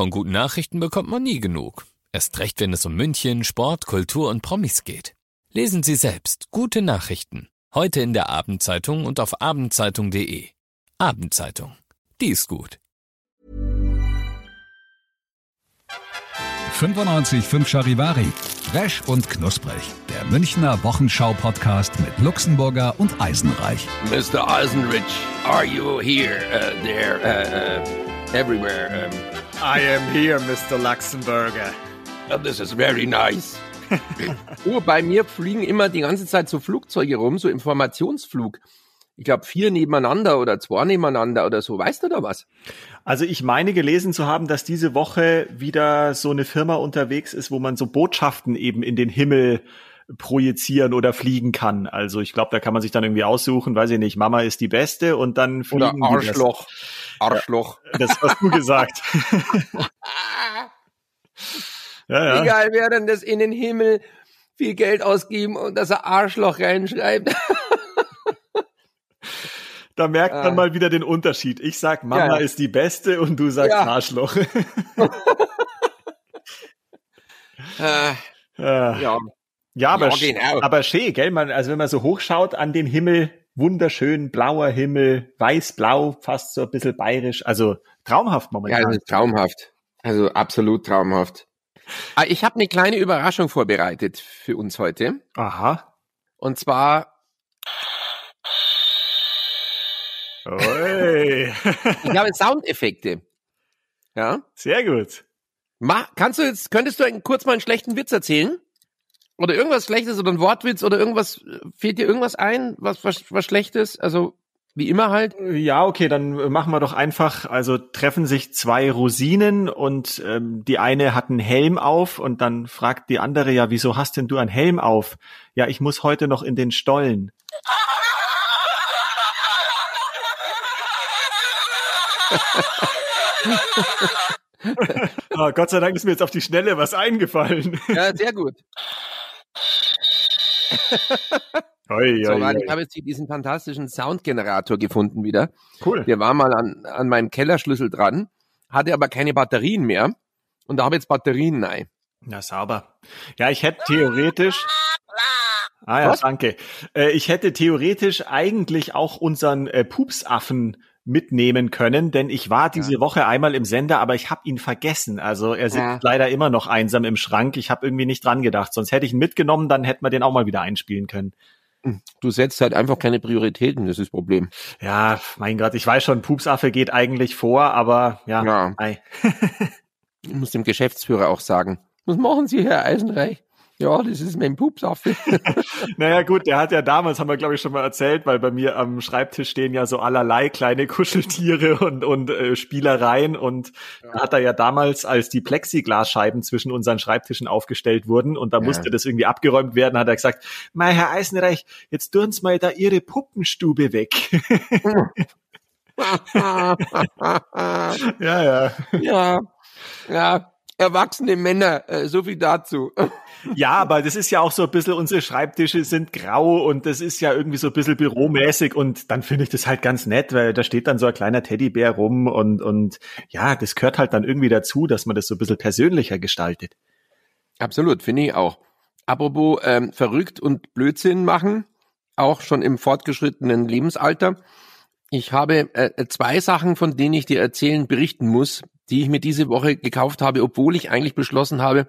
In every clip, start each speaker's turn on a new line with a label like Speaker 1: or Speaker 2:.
Speaker 1: Von guten Nachrichten bekommt man nie genug. Erst recht, wenn es um München, Sport, Kultur und Promis geht. Lesen Sie selbst gute Nachrichten. Heute in der Abendzeitung und auf abendzeitung.de. Abendzeitung. Die ist gut.
Speaker 2: 95.5 Charivari. Fresh und knusprig. Der Münchner Wochenschau-Podcast mit Luxemburger und Eisenreich.
Speaker 3: Mr. Eisenrich, are you here, uh, there, uh, uh, everywhere? Um,
Speaker 4: I am here, Mr. Luxemburger.
Speaker 3: oh, this is very nice. oh, bei mir fliegen immer die ganze Zeit so Flugzeuge rum, so Informationsflug. Ich glaube, vier nebeneinander oder zwei nebeneinander oder so. Weißt du da was?
Speaker 4: Also ich meine gelesen zu haben, dass diese Woche wieder so eine Firma unterwegs ist, wo man so Botschaften eben in den Himmel projizieren oder fliegen kann. Also ich glaube, da kann man sich dann irgendwie aussuchen, weiß ich nicht, Mama ist die Beste und dann fliegen
Speaker 3: Oder
Speaker 4: die das.
Speaker 3: Arschloch.
Speaker 4: Das hast du gesagt. ja, ja.
Speaker 3: Egal, wer denn das in den Himmel viel Geld ausgeben und dass er Arschloch reinschreibt.
Speaker 4: Da merkt man
Speaker 3: Ah.
Speaker 4: mal wieder den Unterschied. Ich sag, Mama
Speaker 3: Ja.
Speaker 4: ist die Beste und du sagst
Speaker 3: Ja.
Speaker 4: Arschloch.
Speaker 3: äh,
Speaker 4: ja.
Speaker 3: ja.
Speaker 4: Aber,
Speaker 3: Ja, genau.
Speaker 4: aber schön, gell? Man, also wenn man so hochschaut an den Himmel, wunderschön blauer Himmel, weiß-blau, fast so ein bisschen bayerisch. Also traumhaft
Speaker 3: Ja,
Speaker 4: momentan.
Speaker 3: das ist traumhaft. Also absolut traumhaft. Ah, Ich habe eine kleine Überraschung vorbereitet für uns heute.
Speaker 4: Aha.
Speaker 3: Und zwar,
Speaker 4: Oi.
Speaker 3: ich habe Soundeffekte. Ja?
Speaker 4: Sehr gut.
Speaker 3: Ma, kannst du jetzt, könntest du einen, kurz mal einen schlechten Witz erzählen? Oder irgendwas Schlechtes oder ein Wortwitz oder irgendwas, äh, fehlt dir irgendwas ein, was, was, was Schlechtes? Also, wie immer halt.
Speaker 4: Ja, okay, dann machen wir doch einfach, also treffen sich zwei Rosinen und ähm, die eine hat einen Helm auf und dann fragt die andere, ja, wieso hast denn du einen Helm auf? Ja, ich muss heute noch in den Stollen. oh, Gott sei Dank ist mir jetzt auf die Schnelle was eingefallen.
Speaker 3: Ja, sehr gut.
Speaker 4: Oi,
Speaker 3: So,
Speaker 4: oi,
Speaker 3: ich habe jetzt hier diesen fantastischen Soundgenerator gefunden wieder.
Speaker 4: Cool.
Speaker 3: Der war mal an, an meinem Kellerschlüssel dran, hatte aber keine Batterien mehr. Und da habe ich jetzt Batterien rein.
Speaker 4: Na, sauber. Ja, ich hätte theoretisch. Ah ja,
Speaker 3: Was?
Speaker 4: danke. Äh, ich hätte theoretisch eigentlich auch unseren äh, Pupsaffen mitnehmen können, denn ich war diese Woche einmal im Sender, aber ich habe ihn vergessen. Also er sitzt
Speaker 3: Ja.
Speaker 4: leider immer noch einsam im Schrank. Ich habe irgendwie nicht dran gedacht. Sonst hätte ich ihn mitgenommen, dann hätten wir den auch mal wieder einspielen können.
Speaker 3: Du setzt halt einfach keine Prioritäten, das ist das Problem.
Speaker 4: Ja, mein Gott, ich weiß schon, Pupsaffe geht eigentlich vor, aber ja.
Speaker 3: Ja. Ich muss dem Geschäftsführer auch sagen. Was machen Sie, Herr Eisenreich? Ja, das ist mein Pupsaffe.
Speaker 4: Naja gut, der hat ja damals, haben wir glaube ich schon mal erzählt, weil bei mir am Schreibtisch stehen ja so allerlei kleine Kuscheltiere und, und äh, Spielereien und da hat er ja damals, als die Plexiglasscheiben zwischen unseren Schreibtischen aufgestellt wurden und da
Speaker 3: Ja.
Speaker 4: musste das irgendwie abgeräumt werden, hat er gesagt, mein Herr Eisenreich, jetzt tun Sie mal da Ihre Puppenstube weg. ja, ja.
Speaker 3: ja, ja, erwachsene Männer, äh, so viel dazu.
Speaker 4: Ja, aber das ist ja auch so ein bisschen, unsere Schreibtische sind grau und das ist ja irgendwie so ein bisschen büromäßig und dann finde ich das halt ganz nett, weil da steht dann so ein kleiner Teddybär rum und, und ja, das gehört halt dann irgendwie dazu, dass man das so ein bisschen persönlicher gestaltet.
Speaker 3: Absolut, finde ich auch. Apropos ähm, verrückt und Blödsinn machen, auch schon im fortgeschrittenen Lebensalter. Ich habe äh, zwei Sachen, von denen ich dir erzählen, berichten muss, die ich mir diese Woche gekauft habe, obwohl ich eigentlich beschlossen habe,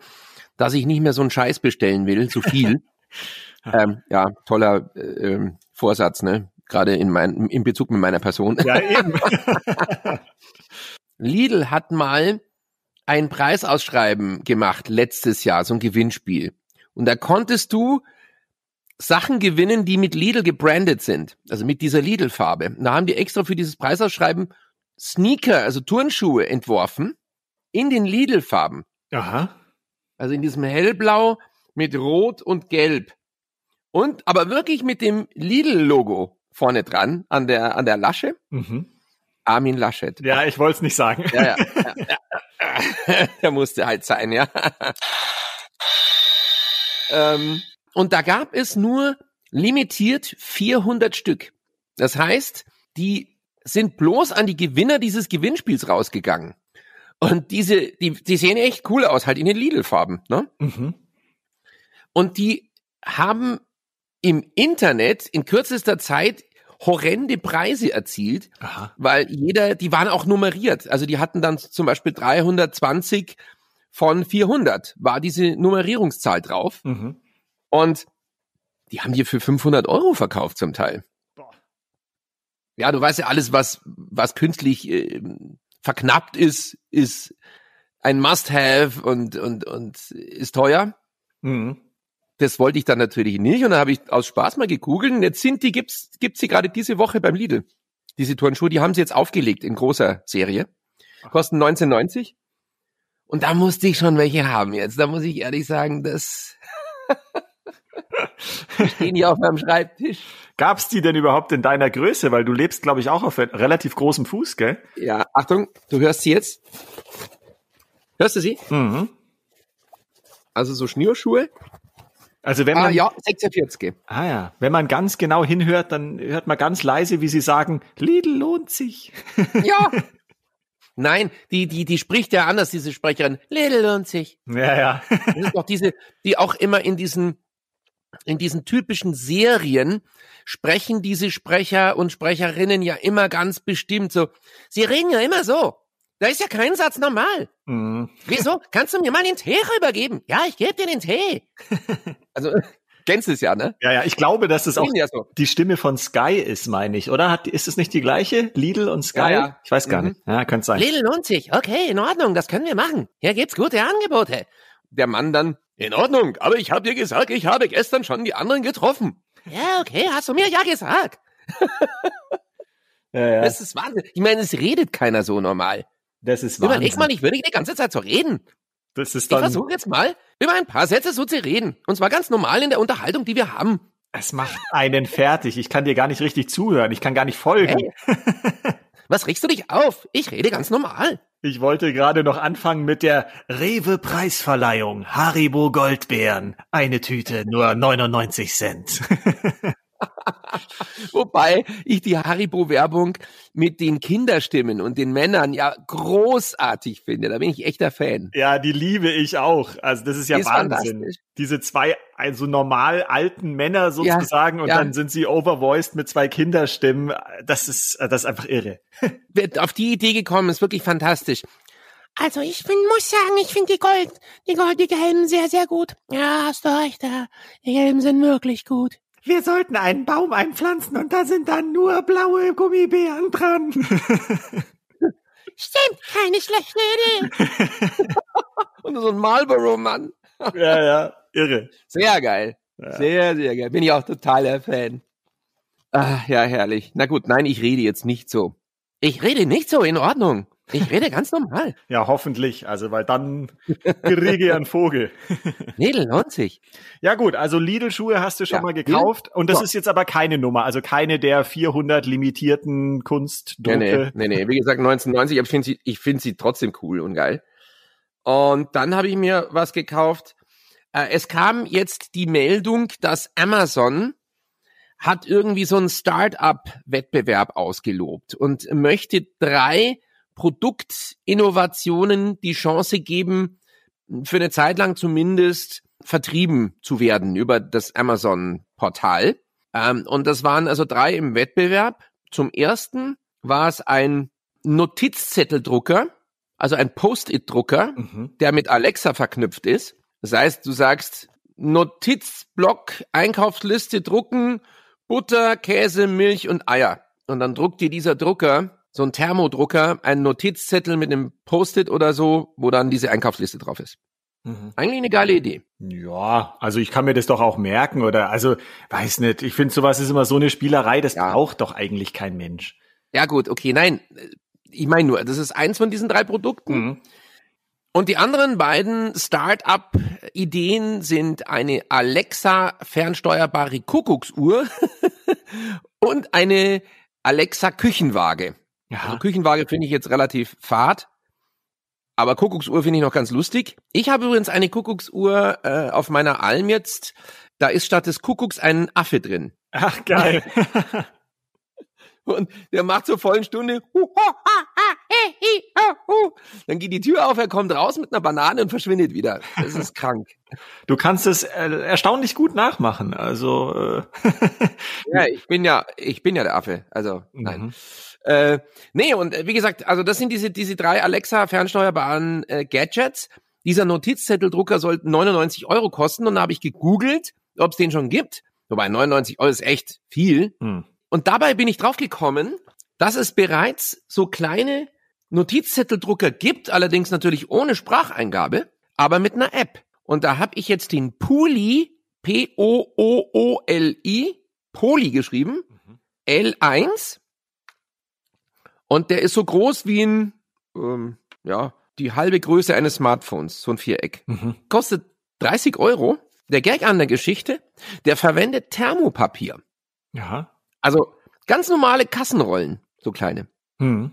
Speaker 3: dass ich nicht mehr so einen Scheiß bestellen will, zu viel. ähm, ja, toller äh, ähm, Vorsatz, ne? Gerade in, mein, in Bezug mit meiner Person.
Speaker 4: Ja, eben.
Speaker 3: Lidl hat mal ein Preisausschreiben gemacht letztes Jahr, so ein Gewinnspiel. Und da konntest du Sachen gewinnen, die mit Lidl gebrandet sind, also mit dieser Lidl-Farbe. Da haben die extra für dieses Preisausschreiben Sneaker, also Turnschuhe entworfen, in den Lidl-Farben.
Speaker 4: Aha.
Speaker 3: Also in diesem hellblau mit rot und gelb. Und aber wirklich mit dem Lidl-Logo vorne dran an der, an der Lasche.
Speaker 4: Mhm.
Speaker 3: Armin Laschet.
Speaker 4: Ja, ich wollte es nicht sagen.
Speaker 3: Ja, ja, ja. Der musste halt sein, ja. ähm, und da gab es nur limitiert 400 Stück. Das heißt, die sind bloß an die Gewinner dieses Gewinnspiels rausgegangen. Und diese, die, die sehen echt cool aus, halt in den Lidl-Farben, ne?
Speaker 4: Mhm.
Speaker 3: Und die haben im Internet in kürzester Zeit horrende Preise erzielt,
Speaker 4: Aha.
Speaker 3: weil jeder, die waren auch nummeriert. Also die hatten dann zum Beispiel 320 von 400 war diese Nummerierungszahl drauf.
Speaker 4: Mhm.
Speaker 3: Und die haben die für 500 Euro verkauft zum Teil. Ja, du weißt ja alles, was, was künstlich äh, verknappt ist, ist ein Must-Have und, und, und ist teuer.
Speaker 4: Mhm.
Speaker 3: Das wollte ich dann natürlich nicht und dann habe ich aus Spaß mal gegoogelt. Und jetzt sind die, gibt's, gibt's sie gerade diese Woche beim Lidl. Diese Turnschuhe, die haben sie jetzt aufgelegt in großer Serie. Kosten 19,90. Und da musste ich schon welche haben jetzt. Da muss ich ehrlich sagen, das Die stehen hier auf meinem Schreibtisch.
Speaker 4: Gab's die denn überhaupt in deiner Größe? Weil du lebst, glaube ich, auch auf relativ großem Fuß, gell?
Speaker 3: Ja, Achtung, du hörst sie jetzt. Hörst du sie?
Speaker 4: Mhm.
Speaker 3: Also so Schnürschuhe.
Speaker 4: Also wenn
Speaker 3: Ah
Speaker 4: man,
Speaker 3: ja, 46.
Speaker 4: ah ja, wenn man ganz genau hinhört, dann hört man ganz leise, wie sie sagen, Lidl lohnt sich.
Speaker 3: Ja. Nein, die, die, die spricht ja anders, diese Sprecherin. Lidl lohnt sich.
Speaker 4: Ja, ja.
Speaker 3: Das ist doch diese, die auch immer in diesen, in diesen typischen Serien sprechen diese Sprecher und Sprecherinnen ja immer ganz bestimmt so. Sie reden ja immer so. Da ist ja kein Satz normal.
Speaker 4: Mhm.
Speaker 3: Wieso? Kannst du mir mal den Tee rübergeben? Ja, ich gebe dir den Tee. Also, kennst du es ja, ne?
Speaker 4: Ja, ja, ich glaube, dass es auch
Speaker 3: ja so.
Speaker 4: die Stimme von Sky ist, meine ich, oder? Hat, ist es nicht die gleiche? Lidl und Sky?
Speaker 3: Ja, ja.
Speaker 4: Ich weiß gar
Speaker 3: Mhm.
Speaker 4: nicht. Ja, könnte sein.
Speaker 3: Lidl lohnt sich. Okay, in Ordnung, das können wir machen. Hier gibt's gute Angebote. Der Mann dann, in Ordnung, aber ich habe dir gesagt, ich habe gestern schon die anderen getroffen. Ja, okay, hast du mir ja gesagt.
Speaker 4: Ja, ja.
Speaker 3: Das ist Wahnsinn. Ich meine, es redet keiner so normal.
Speaker 4: Das ist
Speaker 3: Überleg
Speaker 4: Wahnsinn.
Speaker 3: mal, ich würde die ganze Zeit so reden.
Speaker 4: Das ist
Speaker 3: Ich
Speaker 4: dann,
Speaker 3: versuche jetzt mal, über ein paar Sätze so zu reden. Und zwar ganz normal in der Unterhaltung, die wir haben.
Speaker 4: es macht einen fertig. Ich kann dir gar nicht richtig zuhören. Ich kann gar nicht folgen.
Speaker 3: Hey. Was regst du dich auf? Ich rede ganz normal.
Speaker 4: Ich wollte gerade noch anfangen mit der Rewe Preisverleihung. Haribo Goldbeeren. Eine Tüte, nur 99 Cent.
Speaker 3: Wobei ich die Haribo-Werbung mit den Kinderstimmen und den Männern ja großartig finde. Da bin ich echter Fan.
Speaker 4: ja, die liebe ich auch. Also das ist ja
Speaker 3: ist
Speaker 4: Wahnsinn. Diese zwei, also normal alten Männer sozusagen und
Speaker 3: ja.
Speaker 4: dann sind sie overvoiced mit zwei Kinderstimmen. Das ist, das ist einfach irre.
Speaker 3: Wer auf die Idee gekommen ist, wirklich fantastisch. Also ich find, muss sagen, ich finde die Gold, die Gold, die Gelben sehr, sehr gut. Ja, hast du recht, ja. die Gelben sind wirklich gut.
Speaker 4: Wir sollten einen Baum einpflanzen und da sind dann nur blaue Gummibären dran.
Speaker 3: Stimmt, keine schlechte Idee. Und so ein Marlboro-Mann.
Speaker 4: ja, ja, irre.
Speaker 3: Sehr geil.
Speaker 4: Ja.
Speaker 3: Sehr, sehr geil. Bin ich auch totaler Fan. Ah, ja, herrlich. Na gut, nein, ich rede jetzt nicht so. Ich rede nicht so, in Ordnung. Ich rede ganz normal.
Speaker 4: Ja, hoffentlich. Also, weil dann kriege ich einen Vogel.
Speaker 3: Lidl lohnt sich.
Speaker 4: Ja gut, also Lidl-Schuhe hast du schon
Speaker 3: Ja.
Speaker 4: mal gekauft und das
Speaker 3: Ja.
Speaker 4: ist jetzt aber keine Nummer, also keine der 400 limitierten
Speaker 3: Nee,
Speaker 4: Kunstdrucke.
Speaker 3: nee, nee, nee. Wie gesagt, 1990, aber ich finde sie, ich finde sie trotzdem cool und geil. Und dann habe ich mir was gekauft. Äh, es kam jetzt die Meldung, dass Amazon hat irgendwie so einen Start-up-Wettbewerb ausgelobt und möchte drei Produktinnovationen die Chance geben, für eine Zeit lang zumindest vertrieben zu werden über das Amazon-Portal. Ähm, und das waren also drei im Wettbewerb. Zum ersten war es ein Notizzetteldrucker, also ein Post-it-Drucker,
Speaker 4: Mhm.
Speaker 3: der mit Alexa verknüpft ist. Das heißt, du sagst Notizblock, Einkaufsliste drucken, Butter, Käse, Milch und Eier. Und dann druckt dir dieser Drucker, so ein Thermodrucker, einen Notizzettel mit einem Post-it oder so, wo dann diese Einkaufsliste drauf ist.
Speaker 4: Mhm.
Speaker 3: Eigentlich eine geile Idee.
Speaker 4: Ja, also ich kann mir das doch auch merken oder also weiß nicht, ich finde sowas ist immer so eine Spielerei, das
Speaker 3: Ja.
Speaker 4: braucht doch eigentlich kein Mensch.
Speaker 3: Ja gut, okay, nein. Ich meine nur, das ist eins von diesen drei Produkten.
Speaker 4: Mhm.
Speaker 3: Und die anderen beiden Start-up-Ideen sind eine Alexa fernsteuerbare Kuckucksuhr und eine Alexa Küchenwaage. Also
Speaker 4: Ja.
Speaker 3: Küchenwaage finde ich jetzt relativ fad, aber Kuckucksuhr finde ich noch ganz lustig. Ich habe übrigens eine Kuckucksuhr äh, auf meiner Alm jetzt. Da ist statt des Kuckucks ein Affe drin.
Speaker 4: Ach geil.
Speaker 3: Und der macht zur vollen Stunde. "Hu, ho, ha, ha, Dann geht die Tür auf, er kommt raus mit einer Banane und verschwindet wieder. Das ist krank.
Speaker 4: Du kannst es äh, erstaunlich gut nachmachen. Also äh
Speaker 3: ja, ich bin ja, ich bin ja der Affe. Also nein. Mhm. Äh, nee, und äh, wie gesagt, also das sind diese, diese drei Alexa fernsteuerbaren äh, Gadgets. Dieser Notizzetteldrucker sollte 99 Euro kosten und da habe ich gegoogelt, ob es den schon gibt. Wobei 99 Euro ist echt viel. Mhm. Und dabei bin ich draufgekommen, dass es bereits so kleine Notizzetteldrucker gibt, allerdings natürlich ohne Spracheingabe, aber mit einer App. Und da habe ich jetzt den Pooli, P-O-O-O-L-I, Poly geschrieben, mhm. L1 und der ist so groß wie ein, ähm, ja, die halbe Größe eines Smartphones, so ein Viereck. Mhm. Kostet 30 Euro. Der Gag an der Geschichte, der verwendet Thermopapier.
Speaker 4: Ja.
Speaker 3: Also ganz normale Kassenrollen, so kleine. Mhm.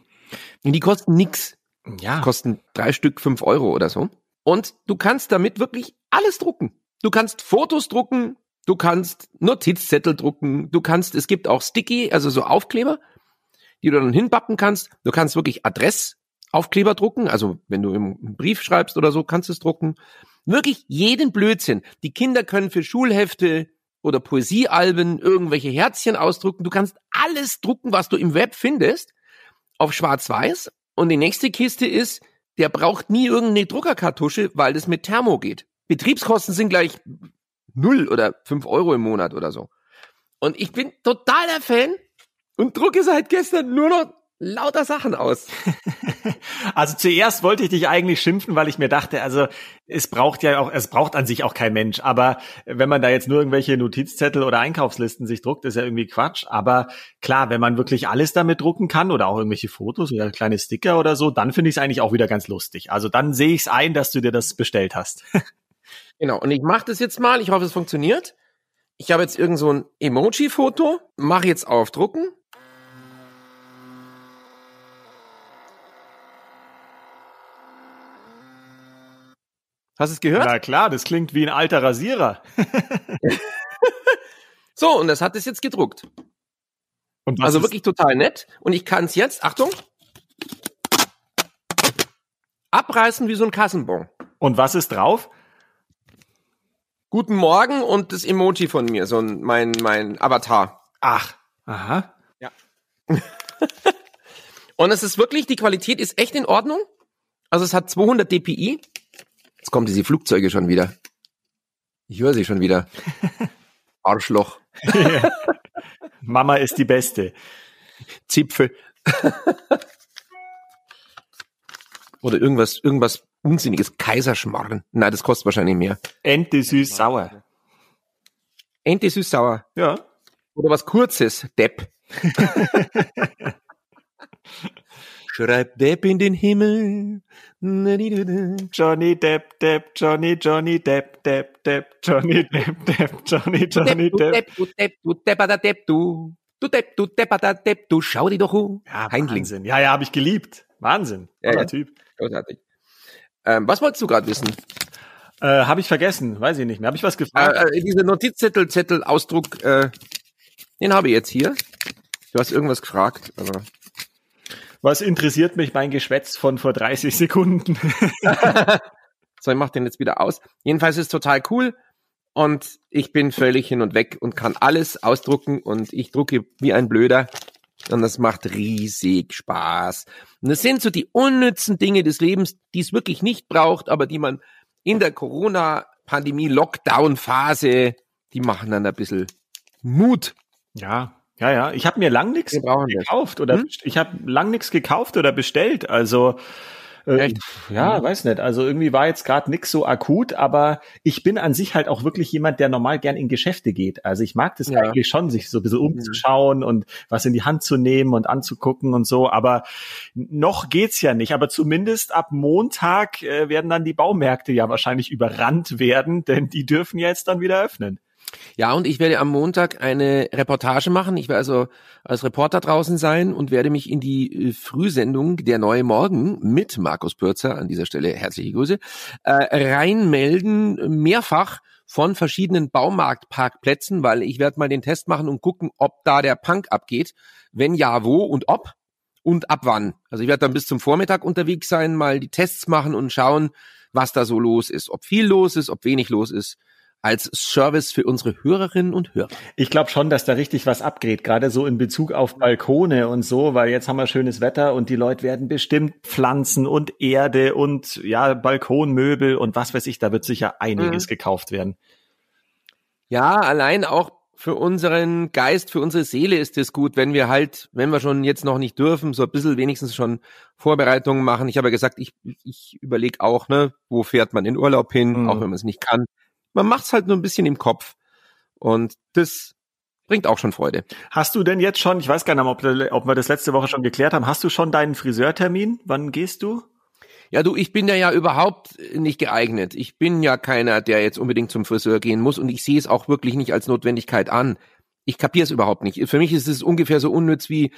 Speaker 3: Und die kosten nix. Ja. Kosten drei Stück fünf Euro oder so. Und du kannst damit wirklich alles drucken. Du kannst Fotos drucken, du kannst Notizzettel drucken, du kannst, es gibt auch Sticky, also so Aufkleber, die du dann hinbappen kannst. Du kannst wirklich Adressaufkleber drucken, also wenn du im Brief schreibst oder so, kannst du es drucken. Wirklich jeden Blödsinn. Die Kinder können für Schulhefte oder Poesiealben irgendwelche Herzchen ausdrucken. Du kannst alles drucken, was du im Web findest, auf schwarz-weiß. Und die nächste Kiste ist, der braucht nie irgendeine Druckerkartusche, weil das mit Thermo geht. Betriebskosten sind gleich null oder fünf Euro im Monat oder so. Und ich bin totaler Fan und drucke seit gestern nur noch lauter Sachen aus.
Speaker 4: Also zuerst wollte ich dich eigentlich schimpfen, weil ich mir dachte, also es braucht ja auch, es braucht an sich auch kein Mensch. Aber wenn man da jetzt nur irgendwelche Notizzettel oder Einkaufslisten sich druckt, ist ja irgendwie Quatsch. Aber klar, wenn man wirklich alles damit drucken kann oder auch irgendwelche Fotos oder kleine Sticker oder so, dann finde ich es eigentlich auch wieder ganz lustig. Also dann sehe ich es ein, dass du dir das bestellt hast.
Speaker 3: genau. Und ich mache das jetzt mal. Ich hoffe, es funktioniert. Ich habe jetzt irgend so ein Emoji-Foto, mache jetzt auf Drucken Hast du es gehört?
Speaker 4: Na klar, das klingt wie ein alter Rasierer.
Speaker 3: so, und das hat es jetzt gedruckt. also wirklich total nett. Und ich kann es jetzt, Achtung, abreißen wie so ein Kassenbon.
Speaker 4: Und was ist drauf?
Speaker 3: Guten Morgen und das Emoji von mir, so ein, mein, mein Avatar.
Speaker 4: Ach, aha.
Speaker 3: Ja. und es ist wirklich, die Qualität ist echt in Ordnung. Also es hat 200 dpi. Jetzt kommen diese Flugzeuge schon wieder. Ich höre sie schon wieder. Arschloch.
Speaker 4: Mama ist die Beste.
Speaker 3: Zipfel. Oder irgendwas, irgendwas unsinniges. Kaiserschmarren. Nein, das kostet wahrscheinlich mehr.
Speaker 4: Ente süß-sauer.
Speaker 3: Ente süß-sauer.
Speaker 4: Ja.
Speaker 3: Oder was Kurzes. Depp. Schreib Depp in den Himmel.
Speaker 4: Johnny Depp, Depp, Johnny, Johnny Depp, Depp, Depp, Johnny Depp, Depp, Johnny, Johnny Depp.
Speaker 3: Du Depp, du Depp, du Depp, du. Du Depp, du Depp, du Depp, du schau die doch um.
Speaker 4: Ja, Heindling. Wahnsinn. Ja, ja, habe ich geliebt. Wahnsinn.
Speaker 3: Ja, ja. Typ. Großartig. Ähm, was wolltest du gerade wissen?
Speaker 4: Äh, habe ich vergessen, weiß ich nicht mehr. Habe ich was gefragt?
Speaker 3: Äh, äh, diese Notizzettel, Zettel, Ausdruck, äh, den habe ich jetzt hier. Du hast irgendwas gefragt, aber
Speaker 4: was interessiert mich mein Geschwätz von vor 30 Sekunden?
Speaker 3: so, ich mach den jetzt wieder aus. Jedenfalls ist es total cool und ich bin völlig hin und weg und kann alles ausdrucken und ich drucke wie ein Blöder und das macht riesig Spaß. Und das sind so die unnützen Dinge des Lebens, die es wirklich nicht braucht, aber die man in der Corona-Pandemie, Lockdown-Phase, die machen dann ein bisschen Mut.
Speaker 4: Ja, ja, ja. Ich habe mir lang nichts gekauft oder hm? ich habe lang nichts gekauft oder bestellt. Also äh, ja, hm. weiß nicht. Also irgendwie war jetzt gerade nix so akut, aber ich bin an sich halt auch wirklich jemand, der normal gern in Geschäfte geht. Also ich mag das ja. eigentlich schon, sich so ein bisschen hm. umzuschauen und was in die Hand zu nehmen und anzugucken und so. Aber noch geht's ja nicht. Aber zumindest ab Montag äh, werden dann die Baumärkte ja wahrscheinlich überrannt werden, denn die dürfen ja jetzt dann wieder öffnen.
Speaker 3: Ja, und ich werde am Montag eine Reportage machen. Ich werde also als Reporter draußen sein und werde mich in die äh, Frühsendung Der Neue Morgen mit Markus Pürzer, an dieser Stelle herzliche Grüße, äh, reinmelden, mehrfach von verschiedenen Baumarktparkplätzen, weil ich werde mal den Test machen und gucken, ob da der Punk abgeht. Wenn ja, wo und ob. und ab wann. Also ich werde dann bis zum Vormittag unterwegs sein, mal die Tests machen und schauen, was da so los ist. Ob viel los ist, ob wenig los ist als Service für unsere Hörerinnen und Hörer.
Speaker 4: Ich glaube schon, dass da richtig was abgeht, gerade so in Bezug auf Balkone und so, weil jetzt haben wir schönes Wetter und die Leute werden bestimmt Pflanzen und Erde und ja, Balkonmöbel und was weiß ich, da wird sicher einiges mhm. gekauft werden.
Speaker 3: Ja, allein auch für unseren Geist, für unsere Seele ist es gut, wenn wir halt, wenn wir schon jetzt noch nicht dürfen, so ein bisschen wenigstens schon Vorbereitungen machen. Ich habe ja gesagt, ich, ich überlege auch, ne, wo fährt man in Urlaub hin, mhm. auch wenn man es nicht kann man macht es halt nur ein bisschen im Kopf. Und das bringt auch schon Freude.
Speaker 4: Hast du denn jetzt schon, ich weiß gar nicht, ob, ob wir das letzte Woche schon geklärt haben, hast du schon deinen Friseurtermin? Wann gehst du?
Speaker 3: Ja, du, ich bin ja ja überhaupt nicht geeignet. Ich bin ja keiner, der jetzt unbedingt zum Friseur gehen muss und ich sehe es auch wirklich nicht als Notwendigkeit an. Ich kapiere es überhaupt nicht. Für mich ist es ungefähr so unnütz wie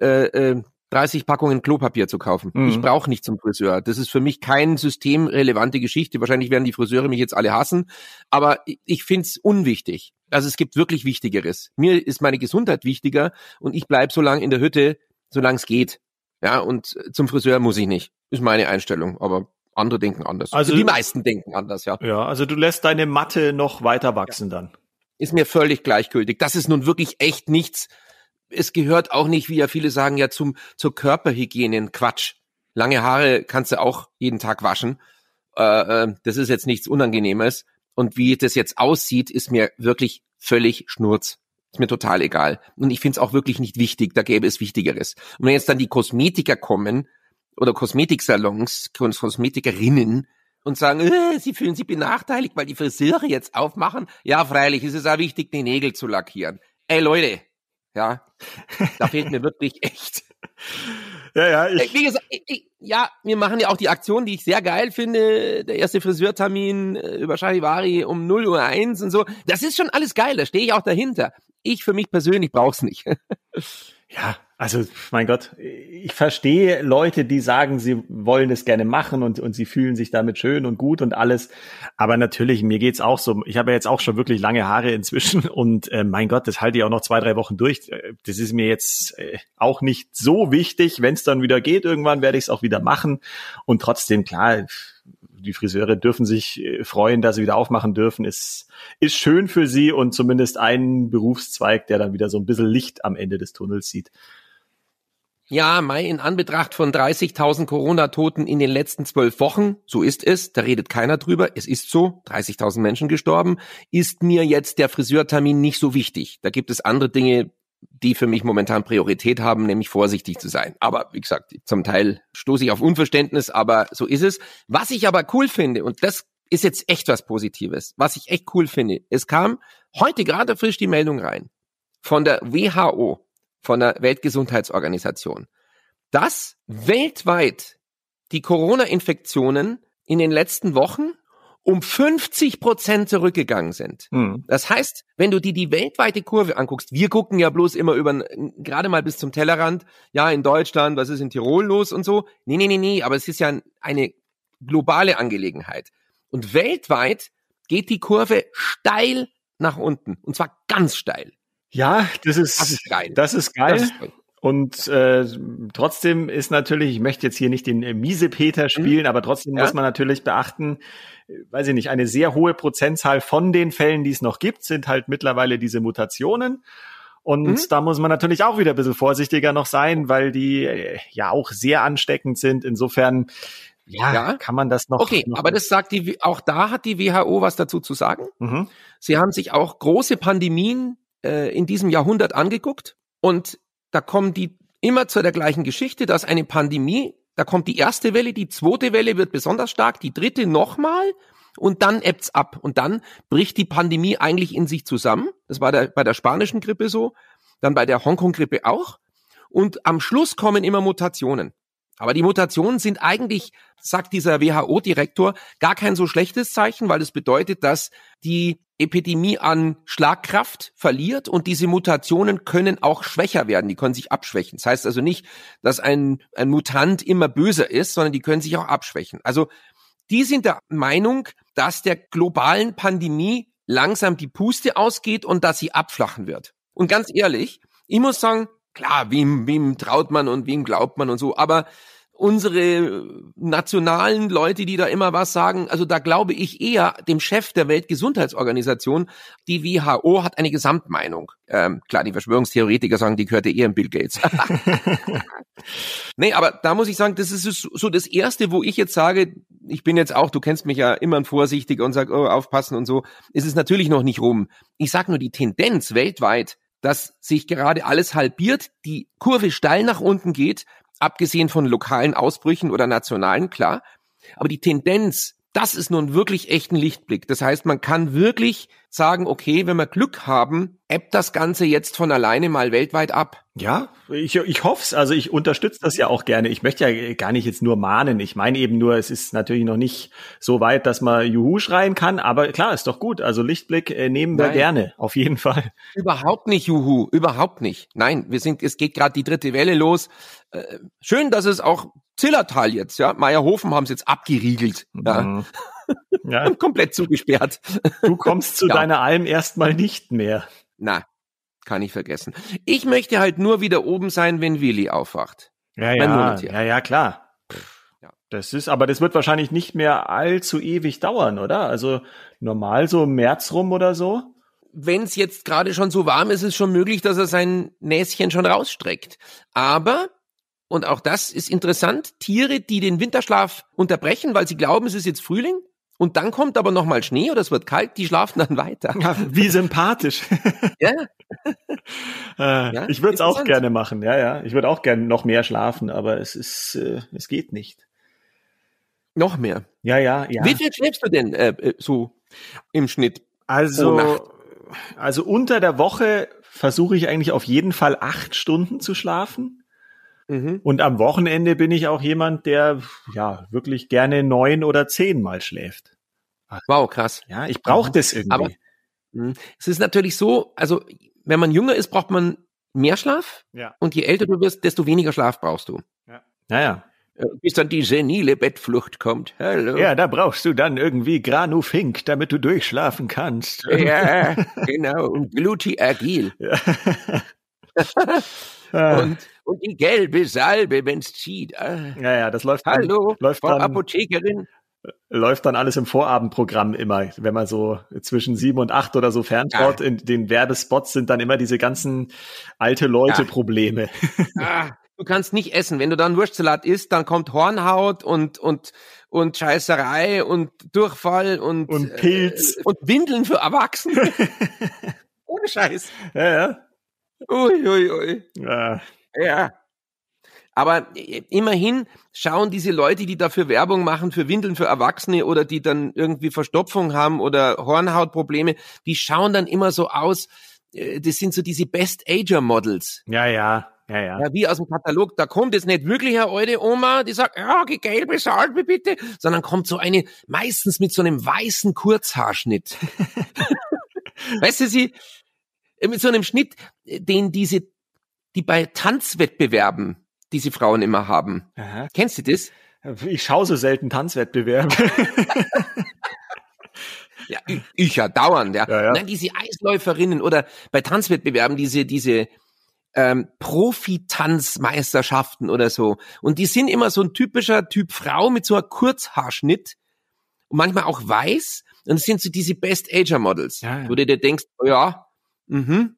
Speaker 3: äh, äh, 30 Packungen Klopapier zu kaufen. Mhm. Ich brauche nicht zum Friseur. Das ist für mich kein systemrelevante Geschichte. Wahrscheinlich werden die Friseure mich jetzt alle hassen, aber ich finde es unwichtig. Also es gibt wirklich Wichtigeres. Mir ist meine Gesundheit wichtiger und ich bleib so lange in der Hütte, solange es geht. Ja, und zum Friseur muss ich nicht. Ist meine Einstellung, aber andere denken anders.
Speaker 4: Also die meisten denken anders, ja. Ja, also du lässt deine Matte noch weiter wachsen dann.
Speaker 3: Ist mir völlig gleichgültig. Das ist nun wirklich echt nichts, es gehört auch nicht, wie ja viele sagen, ja zum zur Körperhygiene. Quatsch. Lange Haare kannst du auch jeden Tag waschen. Äh, äh, das ist jetzt nichts Unangenehmes. Und wie das jetzt aussieht, ist mir wirklich völlig Schnurz. Ist mir total egal. Und ich finde es auch wirklich nicht wichtig. Da gäbe es Wichtigeres. Und wenn jetzt dann die Kosmetiker kommen oder Kosmetiksalons, Kosmetikerinnen und sagen, äh, sie fühlen sich benachteiligt, weil die Friseure jetzt aufmachen. Ja, freilich ist es auch wichtig, die Nägel zu lackieren. Ey Leute, ja, da fehlt mir wirklich echt.
Speaker 4: Ja, ja, ich.
Speaker 3: Wie gesagt, ich, ich, ja, wir machen ja auch die Aktion, die ich sehr geil finde. Der erste Friseurtermin äh, über Charivari um 0 Uhr 1 und so. Das ist schon alles geil, da stehe ich auch dahinter. Ich für mich persönlich brauch's nicht.
Speaker 4: ja, also, mein Gott, ich verstehe Leute, die sagen, sie wollen es gerne machen und, und sie fühlen sich damit schön und gut und alles. Aber natürlich, mir geht's auch so. Ich habe ja jetzt auch schon wirklich lange Haare inzwischen und äh, mein Gott, das halte ich auch noch zwei, drei Wochen durch. Äh, das ist mir jetzt äh, auch nicht so wichtig. Wenn es dann wieder geht, irgendwann werde ich es auch wieder machen. Und trotzdem, klar, die Friseure dürfen sich äh, freuen, dass sie wieder aufmachen dürfen. Ist, ist schön für sie und zumindest ein Berufszweig, der dann wieder so ein bisschen Licht am Ende des Tunnels sieht.
Speaker 3: Ja, Mai in Anbetracht von 30.000 Corona-Toten in den letzten zwölf Wochen, so ist es, da redet keiner drüber, es ist so, 30.000 Menschen gestorben, ist mir jetzt der Friseurtermin nicht so wichtig. Da gibt es andere Dinge, die für mich momentan Priorität haben, nämlich vorsichtig zu sein. Aber wie gesagt, zum Teil stoße ich auf Unverständnis, aber so ist es. Was ich aber cool finde, und das ist jetzt echt was Positives, was ich echt cool finde, es kam heute gerade frisch die Meldung rein von der WHO, von der Weltgesundheitsorganisation, dass weltweit die Corona-Infektionen in den letzten Wochen um 50 Prozent zurückgegangen sind. Mhm. Das heißt, wenn du dir die weltweite Kurve anguckst, wir gucken ja bloß immer über, gerade mal bis zum Tellerrand, ja, in Deutschland, was ist in Tirol los und so. Nee, nee, nee, nee, aber es ist ja eine globale Angelegenheit. Und weltweit geht die Kurve steil nach unten. Und zwar ganz steil.
Speaker 4: Ja, das ist, das ist geil. Das ist geil. Das ist und äh, trotzdem ist natürlich, ich möchte jetzt hier nicht den äh, miese Peter mhm. spielen, mhm. aber trotzdem ja. muss man natürlich beachten, äh, weiß ich nicht, eine sehr hohe Prozentzahl von den Fällen, die es noch gibt, sind halt mittlerweile diese Mutationen. Und mhm. da muss man natürlich auch wieder ein bisschen vorsichtiger noch sein, weil die äh, ja auch sehr ansteckend sind. Insofern ja, ja, kann man das noch.
Speaker 3: Okay,
Speaker 4: noch
Speaker 3: aber das sagt die, auch da hat die WHO was dazu zu sagen. Mhm. Sie haben sich auch große Pandemien äh, in diesem Jahrhundert angeguckt und da kommen die immer zu der gleichen Geschichte, dass eine Pandemie, da kommt die erste Welle, die zweite Welle wird besonders stark, die dritte nochmal und dann ebbt's ab und dann bricht die Pandemie eigentlich in sich zusammen. Das war der, bei der spanischen Grippe so, dann bei der Hongkong-Grippe auch und am Schluss kommen immer Mutationen. Aber die Mutationen sind eigentlich, sagt dieser WHO-Direktor, gar kein so schlechtes Zeichen, weil es bedeutet, dass die Epidemie an Schlagkraft verliert und diese Mutationen können auch schwächer werden, die können sich abschwächen. Das heißt also nicht, dass ein, ein Mutant immer böser ist, sondern die können sich auch abschwächen. Also die sind der Meinung, dass der globalen Pandemie langsam die Puste ausgeht und dass sie abflachen wird. Und ganz ehrlich, ich muss sagen, klar, wem, wem traut man und wem glaubt man und so, aber unsere nationalen Leute, die da immer was sagen, also da glaube ich eher dem Chef der Weltgesundheitsorganisation, die WHO hat eine Gesamtmeinung. Ähm, klar, die Verschwörungstheoretiker sagen, die gehörte eher in Bill Gates. nee, aber da muss ich sagen, das ist so das Erste, wo ich jetzt sage, ich bin jetzt auch, du kennst mich ja immer vorsichtig und sag, oh, aufpassen und so, ist es natürlich noch nicht rum. Ich sag nur, die Tendenz weltweit, dass sich gerade alles halbiert, die Kurve steil nach unten geht, abgesehen von lokalen Ausbrüchen oder nationalen, klar. Aber die Tendenz, das ist nun wirklich echt ein Lichtblick. Das heißt, man kann wirklich sagen, okay, wenn wir Glück haben, ebbt das Ganze jetzt von alleine mal weltweit ab.
Speaker 4: Ja, ich, ich hoffe es. Also ich unterstütze das ja auch gerne. Ich möchte ja gar nicht jetzt nur mahnen. Ich meine eben nur, es ist natürlich noch nicht so weit, dass man Juhu schreien kann. Aber klar, ist doch gut. Also Lichtblick äh, nehmen wir Nein. gerne, auf jeden Fall.
Speaker 3: Überhaupt nicht Juhu, überhaupt nicht. Nein, wir sind, es geht gerade die dritte Welle los. Äh, schön, dass es auch Zillertal jetzt, ja. Meierhofen haben es jetzt abgeriegelt. Mhm. ja. Komplett zugesperrt.
Speaker 4: Du kommst zu ja. deiner Alm erstmal nicht mehr.
Speaker 3: Na, kann ich vergessen. Ich möchte halt nur wieder oben sein, wenn Willi aufwacht.
Speaker 4: Ja, ja, ja, ja, klar. Ja. Das ist, aber das wird wahrscheinlich nicht mehr allzu ewig dauern, oder? Also normal so im März rum oder so.
Speaker 3: Wenn es jetzt gerade schon so warm ist, ist es schon möglich, dass er sein Näschen schon rausstreckt. Aber und auch das ist interessant, Tiere, die den Winterschlaf unterbrechen, weil sie glauben, es ist jetzt Frühling, und dann kommt aber noch mal Schnee oder es wird kalt, die schlafen dann weiter.
Speaker 4: Ja, wie sympathisch. ja. äh, ja. Ich würde es auch gerne machen, ja, ja. Ich würde auch gerne noch mehr schlafen, aber es ist, äh, es geht nicht.
Speaker 3: Noch mehr?
Speaker 4: Ja, ja, ja.
Speaker 3: Wie viel schläfst du denn äh, äh so im Schnitt?
Speaker 4: Also, also unter der Woche versuche ich eigentlich auf jeden Fall acht Stunden zu schlafen. Mhm. Und am Wochenende bin ich auch jemand, der ja wirklich gerne neun oder zehn Mal schläft.
Speaker 3: Wow, krass.
Speaker 4: Ja, ich brauche das irgendwie. Aber
Speaker 3: mh, es ist natürlich so, also wenn man jünger ist, braucht man mehr Schlaf. Ja. Und je älter du wirst, desto weniger Schlaf brauchst du.
Speaker 4: Ja. Naja.
Speaker 3: Äh, bis dann die senile Bettflucht kommt. Hallo.
Speaker 4: Ja, da brauchst du dann irgendwie Granufink, damit du durchschlafen kannst.
Speaker 3: Ja, genau. Und Gluti-Agil. Ja. und, und die gelbe Salbe, wenn's zieht.
Speaker 4: Ah. Ja, ja, das läuft
Speaker 3: dann, Hallo,
Speaker 4: läuft
Speaker 3: Frau dann, Apothekerin.
Speaker 4: Läuft dann alles im Vorabendprogramm immer, wenn man so zwischen sieben und acht oder so fernschaut. Ja. In den Werbespots sind dann immer diese ganzen alte Leute-Probleme.
Speaker 3: Ah, du kannst nicht essen. Wenn du dann Wurstsalat isst, dann kommt Hornhaut und, und, und Scheißerei und Durchfall und,
Speaker 4: und Pilz.
Speaker 3: Äh, und Windeln für Erwachsene. Ohne Scheiß.
Speaker 4: Ja, ja.
Speaker 3: Ui, ui, ui. Ja. ja. Aber immerhin schauen diese Leute, die dafür Werbung machen, für Windeln für Erwachsene oder die dann irgendwie Verstopfung haben oder Hornhautprobleme, die schauen dann immer so aus, äh, das sind so diese Best-Ager-Models.
Speaker 4: Ja, ja. Ja, ja. ja,
Speaker 3: wie aus dem Katalog, da kommt jetzt nicht wirklich eine alte Oma, die sagt, ja, die gelbe Salbe bitte, sondern kommt so eine, meistens mit so einem weißen Kurzhaarschnitt. weißt du, sie, äh, mit so einem Schnitt, äh, den diese, die bei Tanzwettbewerben diese Frauen immer haben. Aha. Kennst du das?
Speaker 4: Ich schaue so selten Tanzwettbewerbe.
Speaker 3: ja, ich, ich ja dauernd, ja. ja, ja. Nein, diese Eisläuferinnen oder bei Tanzwettbewerben diese, diese ähm, Profi-Tanzmeisterschaften oder so. Und die sind immer so ein typischer Typ Frau mit so einem Kurzhaarschnitt und manchmal auch weiß. Und das sind so diese Best-Ager-Models, ja, ja. wo du dir denkst, oh ja, Mhm.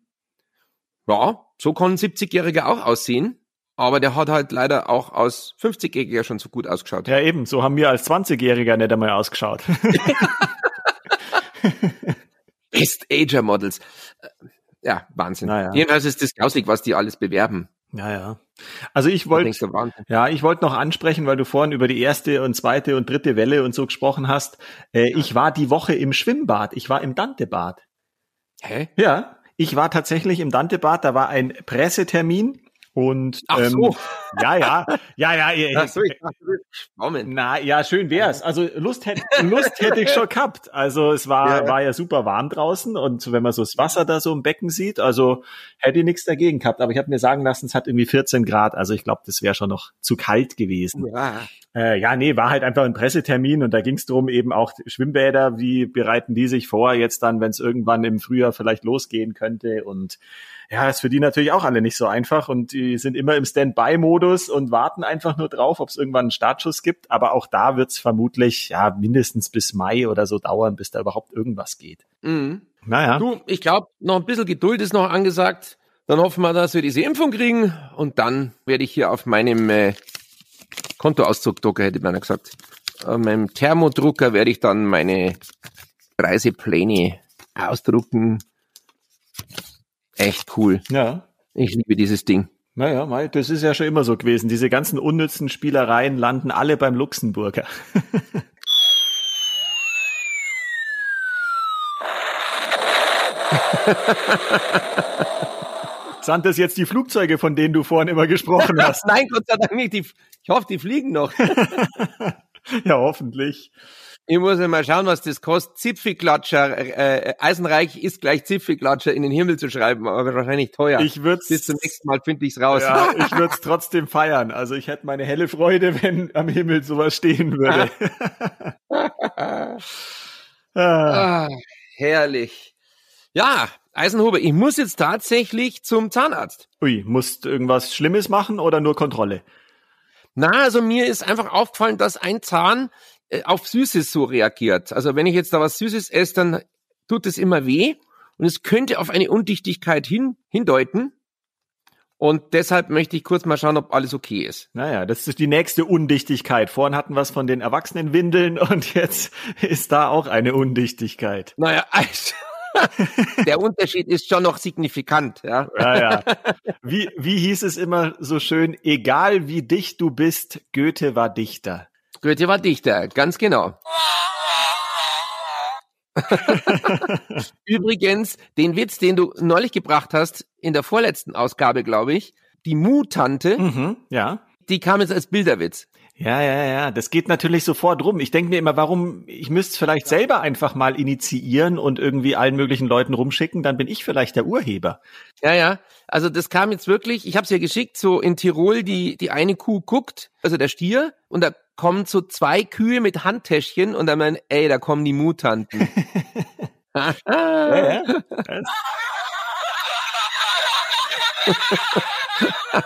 Speaker 3: Ja, so kann ein 70-Jähriger auch aussehen. Aber der hat halt leider auch aus 50-Jähriger schon so gut ausgeschaut.
Speaker 4: Ja, eben. So haben wir als 20-Jähriger nicht einmal ausgeschaut.
Speaker 3: Best Ager Models. Äh, ja, Wahnsinn. Naja. Jedenfalls ist das grausig, was die alles bewerben.
Speaker 4: Ja, ja. Also ich wollte, ja, ich wollte noch ansprechen, weil du vorhin über die erste und zweite und dritte Welle und so gesprochen hast. Äh, ja. Ich war die Woche im Schwimmbad. Ich war im Dantebad.
Speaker 3: Hä?
Speaker 4: Ja. Ich war tatsächlich im Dante-Bad, da war ein Pressetermin und
Speaker 3: Ach ähm,
Speaker 4: ja, ja, ja, ja.
Speaker 3: ja Ach so, ich dachte,
Speaker 4: Na, ja, schön wär's. Also Lust hätte Lust hätte ich schon gehabt. Also es war ja. war ja super warm draußen und wenn man so das Wasser da so im Becken sieht, also hätte ich nichts dagegen gehabt. Aber ich habe mir sagen lassen, es hat irgendwie 14 Grad. Also ich glaube, das wäre schon noch zu kalt gewesen. Ja. Äh, ja, nee, war halt einfach ein Pressetermin und da ging es darum, eben auch Schwimmbäder, wie bereiten die sich vor, jetzt dann, wenn es irgendwann im Frühjahr vielleicht losgehen könnte und Ja, ist für die natürlich auch alle nicht so einfach und die sind immer im Standby-Modus und warten einfach nur drauf, ob es irgendwann einen Startschuss gibt. Aber auch da wird es vermutlich ja mindestens bis Mai oder so dauern, bis da überhaupt irgendwas geht.
Speaker 3: Mhm.
Speaker 4: Naja.
Speaker 3: Du, ich glaube, noch ein bisschen Geduld ist noch angesagt. Dann hoffen wir, dass wir diese Impfung kriegen und dann werde ich hier auf meinem äh, Kontoauszugdrucker, hätte man ja gesagt, auf meinem Thermodrucker werde ich dann meine Reisepläne ausdrucken. Echt cool.
Speaker 4: Ja.
Speaker 3: Ich liebe dieses Ding.
Speaker 4: Naja, Mai, das ist ja schon immer so gewesen. Diese ganzen unnützen Spielereien landen alle beim Luxemburger. Sind das jetzt die Flugzeuge, von denen du vorhin immer gesprochen hast?
Speaker 3: Nein, Gott sei Dank nicht. Ich hoffe, die fliegen noch.
Speaker 4: ja, hoffentlich.
Speaker 3: Ich muss ja mal schauen, was das kostet. Zipfelklatscher, äh, Eisenreich ist gleich Zipfelklatscher in den Himmel zu schreiben, aber wahrscheinlich teuer.
Speaker 4: Ich würd's,
Speaker 3: Bis zum nächsten Mal finde ich's raus.
Speaker 4: Ja, ich würde es trotzdem feiern. Also ich hätte meine helle Freude, wenn am Himmel sowas stehen würde. ah.
Speaker 3: herrlich. Ja, Eisenhuber, ich muss jetzt tatsächlich zum Zahnarzt.
Speaker 4: Ui, musst irgendwas Schlimmes machen oder nur Kontrolle?
Speaker 3: Na, also mir ist einfach aufgefallen, dass ein Zahn auf Süßes so reagiert. Also wenn ich jetzt da was Süßes esse, dann tut es immer weh und es könnte auf eine Undichtigkeit hin, hindeuten. Und deshalb möchte ich kurz mal schauen, ob alles okay ist.
Speaker 4: Naja, das ist die nächste Undichtigkeit. Vorhin hatten wir es von den Erwachsenenwindeln und jetzt ist da auch eine Undichtigkeit.
Speaker 3: Naja, also, der Unterschied ist schon noch signifikant. Ja,
Speaker 4: ja. ja. Wie, wie hieß es immer so schön, egal wie dicht du bist, Goethe war Dichter.
Speaker 3: Goethe war Dichter, ganz genau. Übrigens, den Witz, den du neulich gebracht hast, in der vorletzten Ausgabe, glaube ich, die Mu-Tante,
Speaker 4: Mhm, ja.
Speaker 3: die kam jetzt als Bilderwitz.
Speaker 4: Ja, ja, ja. Das geht natürlich sofort rum. Ich denke mir immer, warum, ich müsste es vielleicht selber einfach mal initiieren und irgendwie allen möglichen Leuten rumschicken, dann bin ich vielleicht der Urheber.
Speaker 3: Ja, ja. Also das kam jetzt wirklich, ich habe es ja geschickt, so in Tirol, die, die eine Kuh guckt, also der Stier, und da kommen so zwei Kühe mit Handtäschchen und dann meinen, ey, da kommen die Mutanten.
Speaker 4: Ja, ja.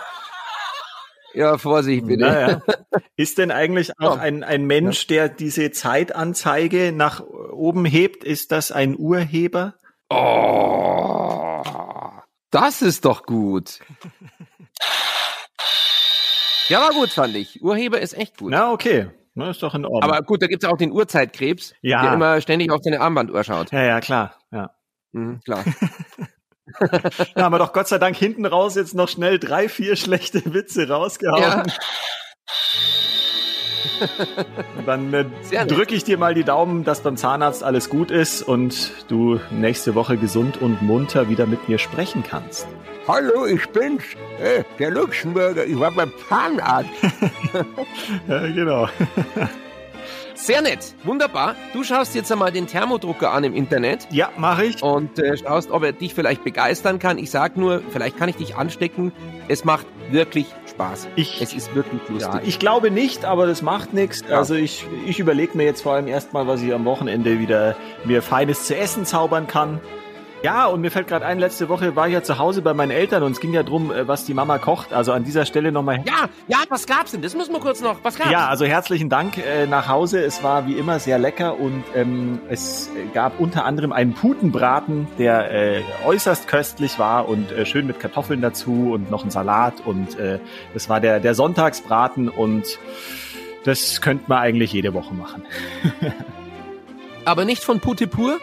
Speaker 3: ja, Vorsicht bitte.
Speaker 4: Naja. Ist denn eigentlich auch ein, ein Mensch, der diese Zeitanzeige nach oben hebt, ist das ein Urheber?
Speaker 3: Oh, das ist doch gut. Ja, war gut, fand ich. Urheber ist echt gut.
Speaker 4: Na, okay. Na, ist doch in Ordnung.
Speaker 3: Aber gut, da gibt's auch den Uhrzeitkrebs,
Speaker 4: Ja.
Speaker 3: der immer ständig auf seine Armbanduhr schaut.
Speaker 4: ja, ja, klar. Ja.
Speaker 3: Mhm, klar.
Speaker 4: Da haben wir doch Gott sei Dank hinten raus jetzt noch schnell drei, vier schlechte Witze rausgehauen.
Speaker 3: Ja.
Speaker 4: Dann äh, drücke ich dir mal die Daumen, dass beim Zahnarzt alles gut ist und du nächste Woche gesund und munter wieder mit mir sprechen kannst.
Speaker 3: Hallo, ich bin's, äh, der Luxemburger. Ich war beim Zahnarzt.
Speaker 4: Ja, genau.
Speaker 3: Sehr nett, wunderbar. Du schaust jetzt einmal den Thermodrucker an im Internet
Speaker 4: Ja, mache ich.
Speaker 3: und äh, schaust, ob er dich vielleicht begeistern kann. Ich sag nur, vielleicht kann ich dich anstecken. Es macht wirklich Spaß.
Speaker 4: Ich-
Speaker 3: es ist wirklich lustig.
Speaker 4: Ja, ich glaube nicht, aber das macht nichts.
Speaker 3: Ja.
Speaker 4: Also ich, ich überlege mir jetzt vor allem erstmal, was ich am Wochenende wieder mir Feines zu essen zaubern kann. Ja, und mir fällt gerade ein, letzte Woche war ich ja zu Hause bei meinen Eltern und es ging ja drum, äh, was die Mama kocht. Also an dieser Stelle nochmal
Speaker 3: ja, ja, was gab's denn? Das müssen wir kurz noch. Was gab's?
Speaker 4: Ja, also herzlichen Dank äh, nach Hause. Es war wie immer sehr lecker und ähm, es gab unter anderem einen Putenbraten, der äh, äußerst köstlich war und äh, schön mit Kartoffeln dazu und noch ein Salat und äh, das war der, der Sonntagsbraten und das könnte man eigentlich jede Woche machen.
Speaker 3: Aber nicht von Pute pur?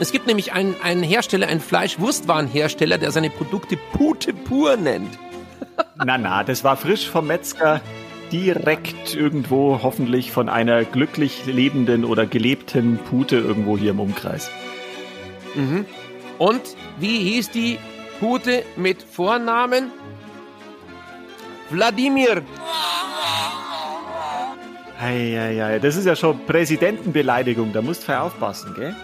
Speaker 3: Es gibt nämlich einen, einen Hersteller, einen Fleischwurstwarenhersteller, der seine Produkte Pute pur nennt.
Speaker 4: Na, na, das war frisch vom Metzger, direkt irgendwo hoffentlich von einer glücklich lebenden oder gelebten Pute irgendwo hier im Umkreis.
Speaker 3: Mhm. Und wie hieß die Pute mit Vornamen? Wladimir.
Speaker 4: Eieiei, das ist ja schon Präsidentenbeleidigung, da musst du aufpassen, gell?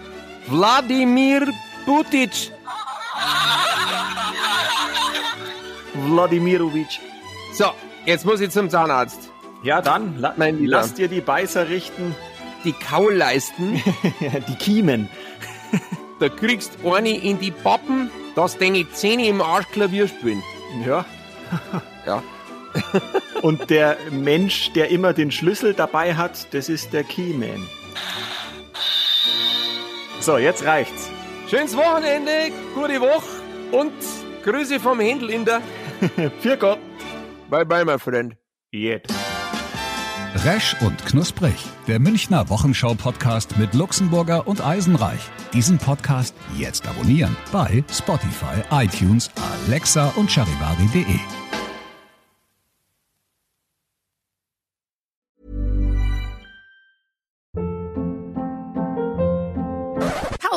Speaker 3: Wladimir Putic.
Speaker 4: Wladimirovic.
Speaker 3: So, jetzt muss ich zum Zahnarzt.
Speaker 4: Ja, dann la
Speaker 3: Mein Lieber.
Speaker 4: lass dir die Beißer richten,
Speaker 3: Die Kaulleisten,
Speaker 4: die Kiemen.
Speaker 3: da kriegst eine in die Pappen dass deine Zähne im Arsch Klavier spielen.
Speaker 4: Ja.
Speaker 3: Ja.
Speaker 4: Und der Mensch, der immer den Schlüssel dabei hat, das ist der Keyman. So, jetzt reicht's.
Speaker 3: Schönes Wochenende, gute Woche und Grüße vom Händel in der.
Speaker 4: Für Gott.
Speaker 3: Bye bye, my friend.
Speaker 4: Jetzt.
Speaker 2: Resch und Knusprig, der Münchner Wochenschau-Podcast mit Luxemburger und Eisenreich. Diesen Podcast jetzt abonnieren bei Spotify, iTunes, Alexa und charivari.de.